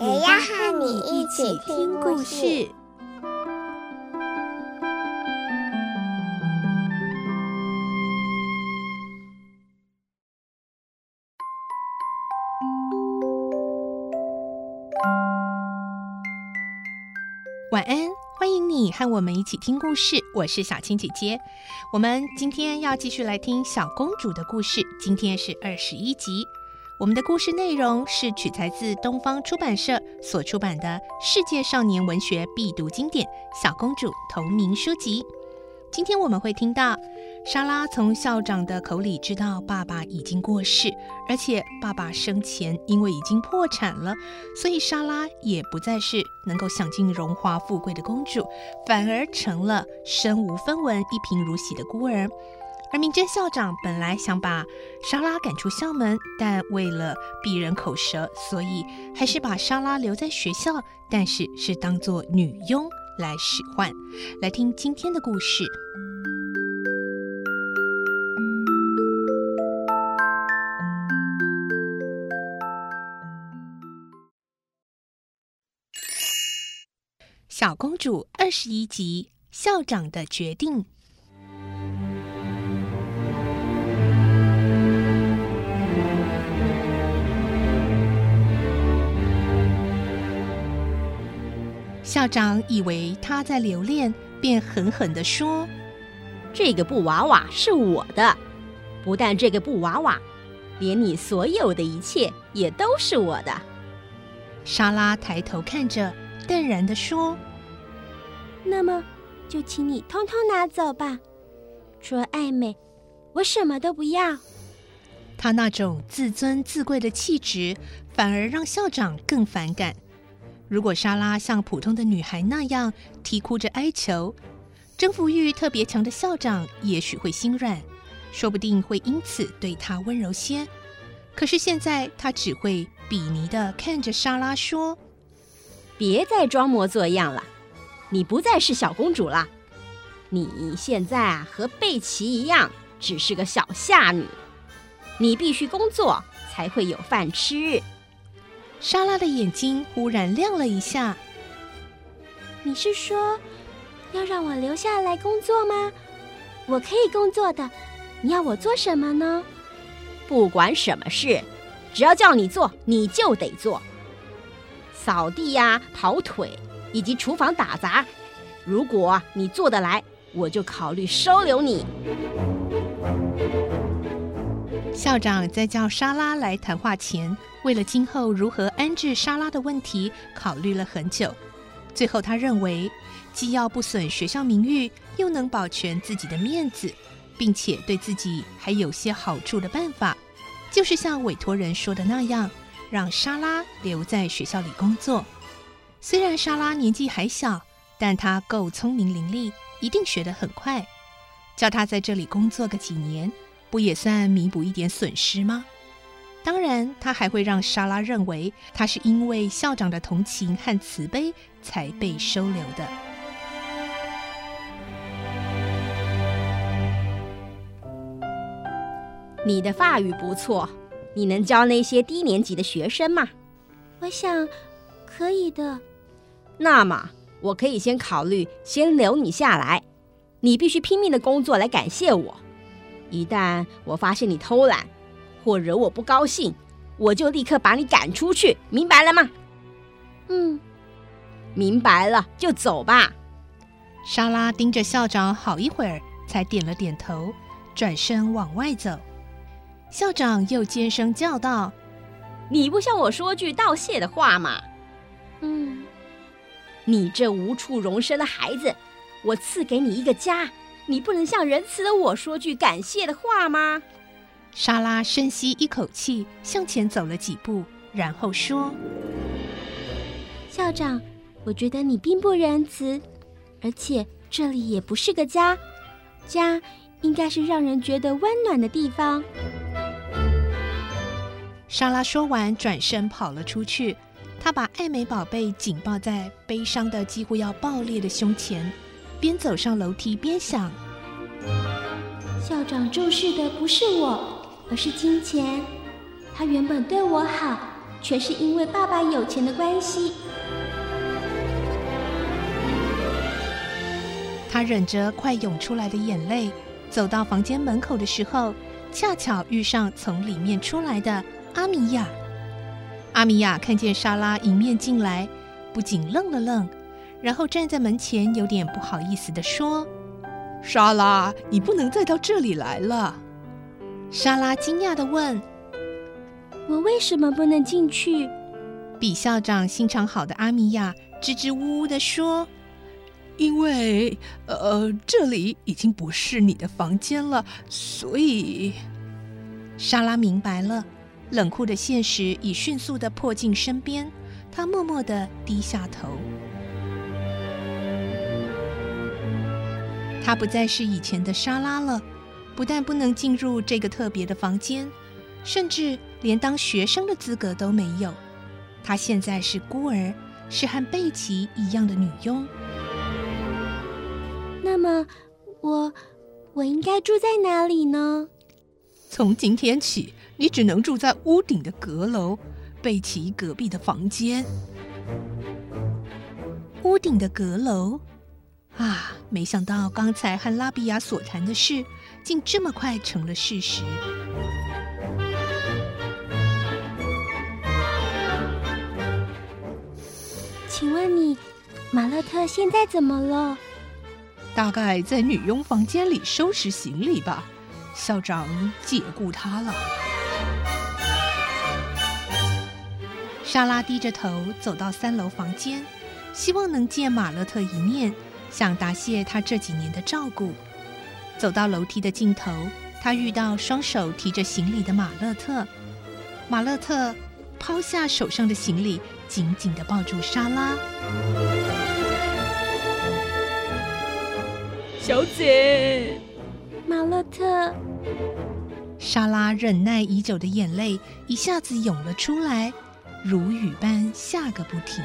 也要和你一起听故事。晚安，欢迎你和我们一起听故事。我是小青姐姐，我们今天要继续来听小公主的故事。今天是二十一集。我们的故事内容是取材自东方出版社所出版的《世界少年文学必读经典》小公主同名书籍。今天我们会听到莎拉从校长的口里知道爸爸已经过世，而且爸爸生前因为已经破产了，所以莎拉也不再是能够享尽荣华富贵的公主，反而成了身无分文、一贫如洗的孤儿。而明真校长本来想把莎拉赶出校门，但为了避人口舌，所以还是把莎拉留在学校，但是是当做女佣来使唤。来听今天的故事，《小公主》二十一集：校长的决定。校长以为他在留恋，便狠狠地说：“这个布娃娃是我的，不但这个布娃娃，连你所有的一切也都是我的。”莎拉抬头看着，淡然地说：“那么，就请你通通拿走吧。除了爱美，我什么都不要。”他那种自尊自贵的气质，反而让校长更反感。如果莎拉像普通的女孩那样啼哭着哀求，征服欲特别强的校长也许会心软，说不定会因此对她温柔些。可是现在他只会鄙夷地看着莎拉说：“别再装模作样了，你不再是小公主了，你现在啊和贝奇一样，只是个小下女。你必须工作才会有饭吃。”莎拉的眼睛忽然亮了一下。你是说要让我留下来工作吗？我可以工作的。你要我做什么呢？不管什么事，只要叫你做，你就得做。扫地呀、跑腿以及厨房打杂，如果你做得来，我就考虑收留你。校长在叫莎拉来谈话前，为了今后如何安置莎拉的问题，考虑了很久。最后，他认为既要不损学校名誉，又能保全自己的面子，并且对自己还有些好处的办法，就是像委托人说的那样，让莎拉留在学校里工作。虽然莎拉年纪还小，但她够聪明伶俐，一定学得很快。叫她在这里工作个几年。不也算弥补一点损失吗？当然，他还会让莎拉认为他是因为校长的同情和慈悲才被收留的。你的法语不错，你能教那些低年级的学生吗？我想可以的。那么，我可以先考虑先留你下来。你必须拼命的工作来感谢我。一旦我发现你偷懒或惹我不高兴，我就立刻把你赶出去，明白了吗？嗯，明白了就走吧。莎拉盯着校长好一会儿，才点了点头，转身往外走。校长又尖声叫道：“你不向我说句道谢的话吗？”“嗯，你这无处容身的孩子，我赐给你一个家。”你不能向仁慈的我说句感谢的话吗？莎拉深吸一口气，向前走了几步，然后说：“校长，我觉得你并不仁慈，而且这里也不是个家，家应该是让人觉得温暖的地方。莎拉说完，转身跑了出去。她把爱美宝贝紧抱在悲伤的几乎要爆裂的胸前，边走上楼梯边想：校长重视的不是我，而是金钱。他原本对我好，全是因为爸爸有钱的关系。他忍着快涌出来的眼泪，走到房间门口的时候，恰巧遇上从里面出来的阿米亚。阿米亚看见莎拉迎面进来，不仅愣了愣，然后站在门前，有点不好意思地说：“莎拉，你不能再到这里来了。”莎拉惊讶的问：“我为什么不能进去？”比校长心肠好的阿米亚支支吾吾的说：“因为，呃，这里已经不是你的房间了，所以……”莎拉明白了。冷酷的现实已迅速的迫近身边，她默默的低下头。她不再是以前的莎拉了，不但不能进入这个特别的房间，甚至连当学生的资格都没有。他现在是孤儿，是和贝奇一样的女佣。那么，我我应该住在哪里呢？从今天起。你只能住在屋顶的阁楼，贝奇隔壁的房间。屋顶的阁楼，啊！没想到刚才和拉比亚所谈的事，竟这么快成了事实。请问你，马勒特现在怎么了？大概在女佣房间里收拾行李吧。校长解雇他了。莎拉低着头走到三楼房间，希望能见马勒特一面，想答谢他这几年的照顾。走到楼梯的尽头，他遇到双手提着行李的马勒特。马勒特抛下手上的行李，紧紧地抱住莎拉。小姐，马勒特。莎拉忍耐已久的眼泪一下子涌了出来。如雨般下个不停。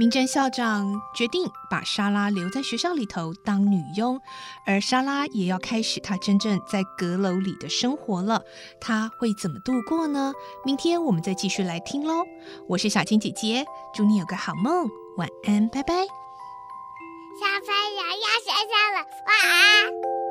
明珍校长决定把莎拉留在学校里头当女佣，而莎拉也要开始她真正在阁楼里的生活了。她会怎么度过呢？明天我们再继续来听喽。我是小青姐姐，祝你有个好梦，晚安，拜拜。小朋友要睡觉了，晚安。